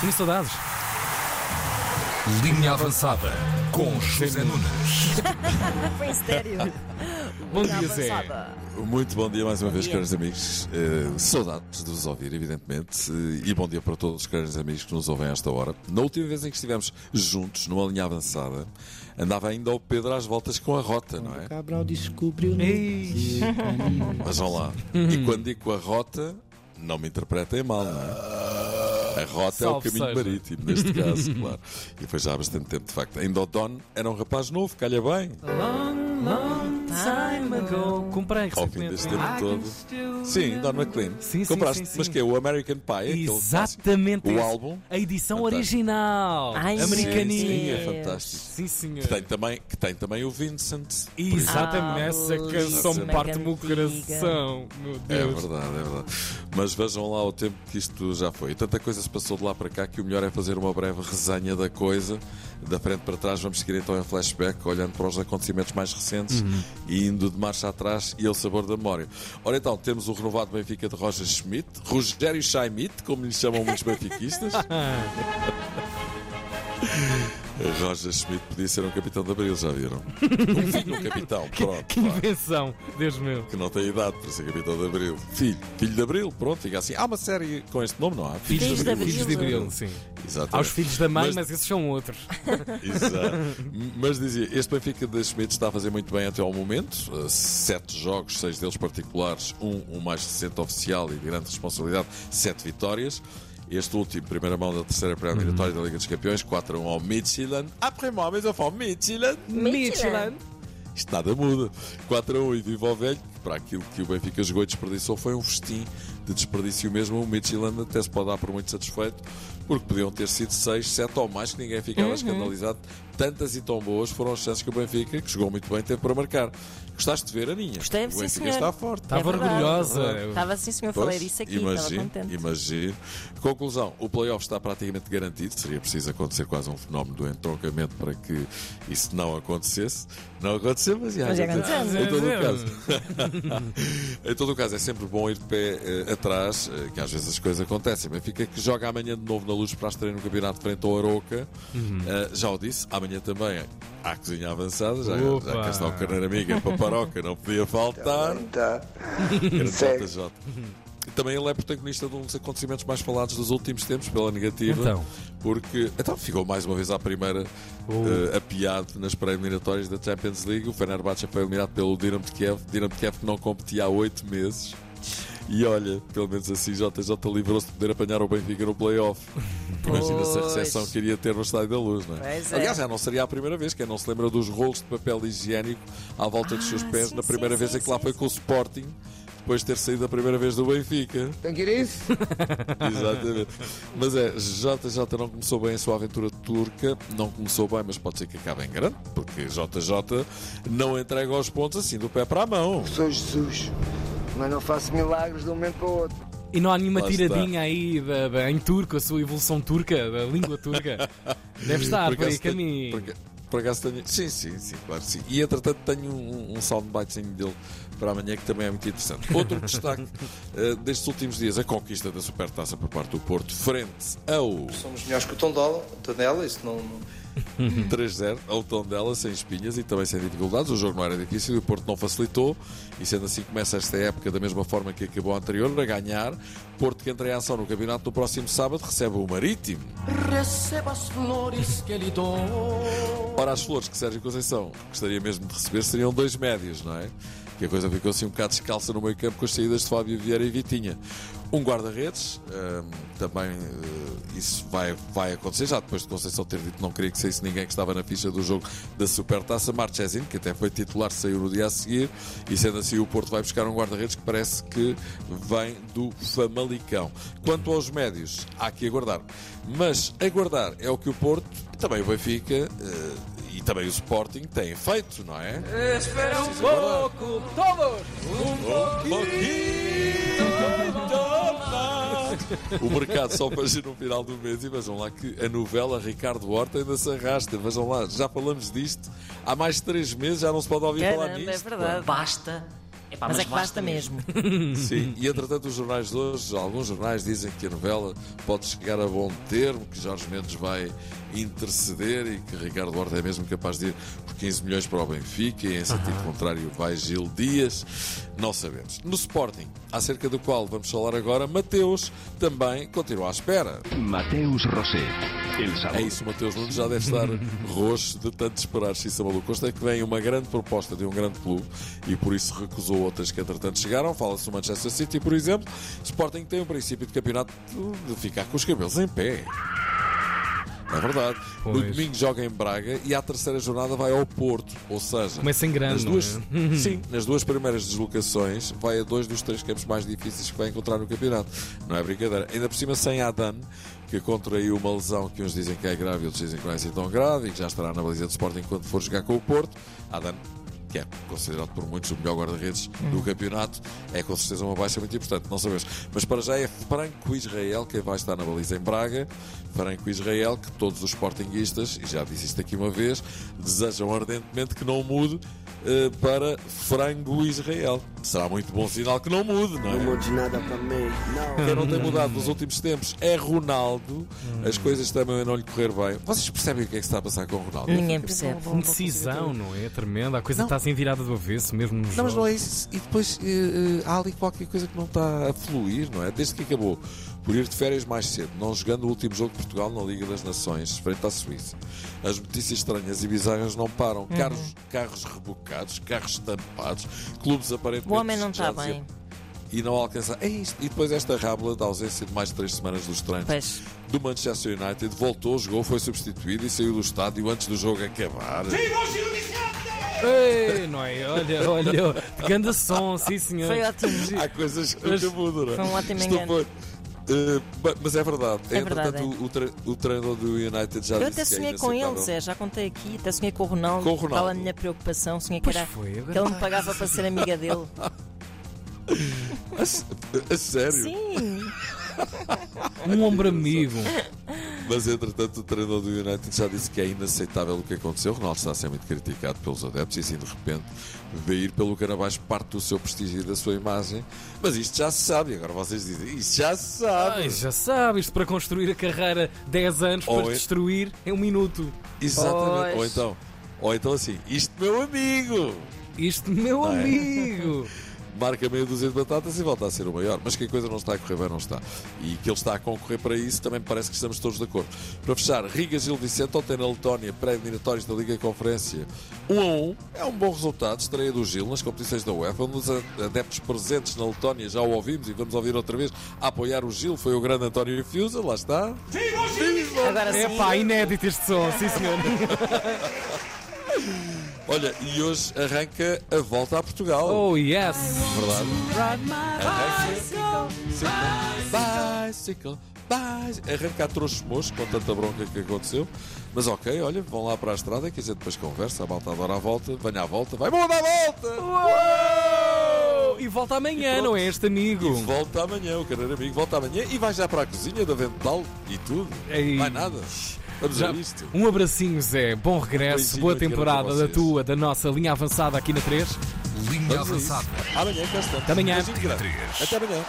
Tenho saudades. Linha avançada com José Nunes. Foi estéreo. Bom Linha dia, Zé. avançada. Muito bom dia mais uma vez, dia. caros amigos. Eh, saudades de vos ouvir, evidentemente. Eh, e bom dia para todos os caros amigos que nos ouvem a esta hora. Na última vez em que estivemos juntos, numa linha avançada, andava ainda o Pedro às voltas com a rota, não é? Cabral descobriu. Mas vão lá. E quando digo a rota, não me interpretem mal, não é? A rota é o Salve caminho seja. marítimo, neste caso, claro. E foi já há bastante tempo, de facto. Ainda o Don era um rapaz novo, calha bem. Long, long time ago. Comprei Ao fim recentemente. deste tempo todo. Sim, Don McLean. Sim, sim, Compraste, sim, sim. mas que é o American Pie? Exatamente. O álbum. A edição Fantástico. original. Ai, Americaninha. Sim, sim, é Deus. fantástico. Sim, senhor. Que tem também, que tem também o Vincent. Exatamente, Ah, essa canção parte-me o coração. Meu É Deus. verdade, é verdade. Mas vejam lá o tempo que isto já foi. Tanta coisa se passou de lá para cá que o melhor é fazer uma breve resenha da coisa. Da frente para trás, vamos seguir então em flashback, olhando para os acontecimentos mais recentes e indo de marcha atrás e ao sabor da memória. Ora então, temos o renovado Benfica de Roger Schmidt, Rogério Schmidt, como lhe chamam muitos benfiquistas. Roger Schmidt podia ser um capitão de abril, já viram? Um filho do capitão, pronto. Que invenção, Deus meu. que não tem idade para ser capitão de Abril. Filho, filho de Abril, pronto, fica assim. Há uma série com este nome, não há? Filhos de Abril. Filhos de Abril, sim. Exatamente. Aos filhos da mãe, Mas- mas, esses são outros. Exato. Mas dizia, este Benfica de Schmidt está a fazer muito bem até ao momento. Uh, sete jogos, seis deles particulares, um, o mais recente oficial e de grande responsabilidade, sete vitórias. Este último, primeira mão da terceira pré-eliminatória da Liga dos Campeões, 4 a 1 ao Midtjylland. Après-moi, mais eu falo Midtjylland. Michelin. Isto nada muda. 4 a 1 e viva o velho, para aquilo que o Benfica jogou e desperdiçou foi um festim de desperdício mesmo. O Midtjylland até se pode dar por muito satisfeito, porque podiam ter sido 6, 7 ou mais, que ninguém ficava escandalizado. Tantas e tão boas foram as chances que o Benfica, que jogou muito bem, teve para marcar. Gostaste de ver, Aninha? Gostei, o sim, Benfica senhor. está forte. Estava É orgulhosa. Estava sim, senhor. Pois, Falei disso aqui. Estava Imagino, contente. imagino. Conclusão: o playoff está praticamente garantido. Seria preciso acontecer quase um fenómeno do entroncamento para que isso não acontecesse. Não aconteceu, mas já Mas já aconteceu. Em todo o É, caso. em todo o caso, é sempre bom ir de pé eh, atrás, eh, que às vezes as coisas acontecem. Benfica que joga amanhã de novo na luz para a estreia no campeonato frente ao Aroca. Eh, já o disse, amanhã também há a cozinha avançada. Já, Opa. já cá está o carneiro amiga para paparoca, não podia faltar. Tá. JJ. Também ele é protagonista de um dos acontecimentos mais falados dos últimos tempos, pela negativa. Então. Porque então ficou mais uma vez à primeira Oh. eh, apiado nas pré-eliminatórias da Champions League. O Fenerbahçe foi eliminado pelo Dinamo de Kiev. Dinamo de Kiev que não competia há oito meses. E olha, pelo menos assim, JJ livrou-se de poder apanhar o Benfica no playoff. Imagina-se a Pois. recepção que iria ter no Estádio da Luz, não é? Pois é. Aliás, já não seria a primeira vez. Quem não se lembra dos rolos de papel higiênico à volta dos seus Ah, pés sim, na sim, primeira sim, vez em que lá sim, foi com o Sporting, depois de ter saído a primeira vez do Benfica. Tem que ir isso? Exatamente. Mas é, JJ não começou bem a sua aventura turca, não começou bem, mas pode ser que acabe em grande, porque JJ não entrega os pontos assim do pé para a mão. Sou Jesus, mas não faço milagres de um momento para o outro. E não há nenhuma Lá está. tiradinha aí da, da- em turco, a sua evolução turca, da língua turca. Deve estar por aí caminho. por por acaso tenho. Sim, sim, sim, claro que sim. E entretanto tenho um, um soundbitezinho dele para amanhã que também é muito interessante. Outro destaque eh, destes últimos dias, a conquista da Supertaça por parte do Porto, frente ao Somos melhores que o Tondela, Tondela isso não. 3-0 ao tom dela, sem espinhas e também sem dificuldades. O jogo não era difícil e o Porto não facilitou. E sendo assim, começa esta época da mesma forma que acabou a anterior, a ganhar. Porto que entra em ação no campeonato no próximo sábado recebe o Marítimo. Receba as flores que lhe dou. Ora, as flores que Sérgio Conceição gostaria mesmo de receber seriam dois médios, não é? Que a coisa ficou assim um bocado descalça no meio campo com as saídas de Fábio Vieira e Vitinha. Um guarda-redes, hum, também eh, isso vai, vai acontecer, já depois de Conceição ter dito que não queria que saísse ninguém que estava na ficha do jogo da Supertaça. Marchesin, que até foi titular, saiu no dia a seguir, e sendo assim o Porto vai buscar um guarda-redes que parece que vem do Famalicão. Quanto aos médios, há que aguardar. Mas aguardar é o que o Porto, também o Benfica, eh, e também o Sporting têm feito, não é? Espera um pouco, todos. O mercado só para no final do mês e vejam lá que a novela Ricardo Horta ainda se arrasta. Vejam lá, já falamos disto há mais de três meses, já não se pode ouvir falar Caramba, nisto. é verdade. Basta Epá, Mas é que basta mesmo. Sim, e entretanto os jornais de hoje, alguns jornais dizem que a novela pode chegar a bom termo, que Jorge Mendes vai interceder e que Ricardo Horta é mesmo capaz de ir por 15 milhões para o Benfica e em sentido contrário vai Gil Dias, não sabemos. No Sporting, acerca do qual vamos falar agora, Mateus também continua à espera. Mateus sabor. É isso, o Mateus Nunes já deve estar roxo de tanto esperar Xissa Maluco. Consta que vem uma grande proposta de um grande clube e por isso recusou outras que entretanto chegaram. Fala-se do Manchester City, por exemplo. Sporting tem um princípio de campeonato de ficar com os cabelos em pé. É verdade. No Pois. domingo joga em Braga e à terceira jornada vai ao Porto. Ou seja, Começa em grande, nas duas, é? sim, nas duas primeiras deslocações vai a dois dos três campos mais difíceis que vai encontrar no campeonato. Não é brincadeira. Ainda por cima sem Adan, que contraiu uma lesão que uns dizem que é grave e outros dizem que não é assim tão grave e que já estará na baliza de Sporting quando for jogar com o Porto. Adan que é considerado por muitos o melhor guarda-redes do campeonato, é com certeza uma baixa muito importante, não sabemos. Mas para já é Franco Israel quem vai estar na baliza em Braga. Franco Israel, que todos os sportinguistas, e já disse isto aqui uma vez, desejam ardentemente que não mude eh, para Frango Israel. Será muito bom sinal que não mude, não é? mude nada para mim, não. Quem não tem mudado nos últimos tempos é Ronaldo. As coisas também a não lhe correr bem. Vocês percebem o que é que está a passar com o Ronaldo? Ninguém percebe. Indecisão, não é? Tremenda. A coisa está assim virada do avesso, mesmo nos Não, mas não é isso. E depois eh, há ali qualquer coisa que não está a fluir, não é? Desde que acabou por ir de férias mais cedo, não jogando o último jogo de Portugal na Liga das Nações, frente à Suíça. As notícias estranhas e bizarras não param. Uhum. Carros, carros rebocados, carros estampados, clubes aparentemente. O homem não está bem. E não alcança. É isto. E depois esta rábula da ausência de mais de três semanas dos treinos do Manchester United voltou, jogou, foi substituído e saiu do estádio antes do jogo acabar. Ei, não é? Olha, olha. Grande som, sim senhor. Foi ótimo. Há coisas que nunca mudam, não é? Foi um ótimo Estou engano. por- Eh, mas é verdade. É Entretanto, verdade, o, o tre- o treinador do United já Eu disse até que é sonhei com ele. Zé, já contei aqui, até sonhei com o Ronaldo. Com o Ronaldo. Qual a minha preocupação? Sonhei que, era, foi, agora que ele me pagava para ser amiga dele. A, a sério? Sim, Um ombro amigo. Mas entretanto, o treinador do United já disse que é inaceitável o que aconteceu. O Ronaldo está a ser muito criticado pelos adeptos e assim de repente vê ir pelo canabaixo parte do seu prestígio e da sua imagem. Mas isto já se sabe. E agora vocês dizem, isto já se sabe. Ai, já sabes, isto para construir a carreira 10 anos, Ou para é- destruir em um minuto. Exatamente. Pois. Ou então, ou então assim, isto meu amigo. Isto, meu Não é? amigo. marca meia dúzia de batatas e volta a ser o maior. Mas que a coisa não está a correr bem, não está. E que ele está a concorrer para isso, também parece que estamos todos de acordo. Para fechar, Riga Gil Vicente ontem na Letónia, pré-eliminatórios da Liga Conferência. 1 a 1 é um bom resultado, estreia do Gil nas competições da UEFA. Um dos adeptos presentes na Letónia já o ouvimos e vamos ouvir outra vez a apoiar o Gil. Foi o grande António Fiusa, lá está. agora sim. É pá, inédito este som, sim senhor. Olha, e hoje arranca a volta a Portugal. Oh, yes. Verdade? Bicycle, bicycle. Arranca a trouxos moços com tanta bronca que aconteceu. Mas ok, olha, vão lá para a estrada que a gente depois conversa. A malta adora a volta, venha à volta, vai bom dar a volta! Uou! E volta amanhã, pronto. não é este amigo? E volta amanhã, o carreiro amigo volta amanhã e vai já para a cozinha da Vental e tudo. Ei. Vai nada. Vamos Já-. Um abracinho, Zé. Bom regresso. Boa temporada da tua, da nossa linha avançada aqui na 3. Linha Vamos avançada. Amanhã cá estamos. Até amanhã. Até amanhã.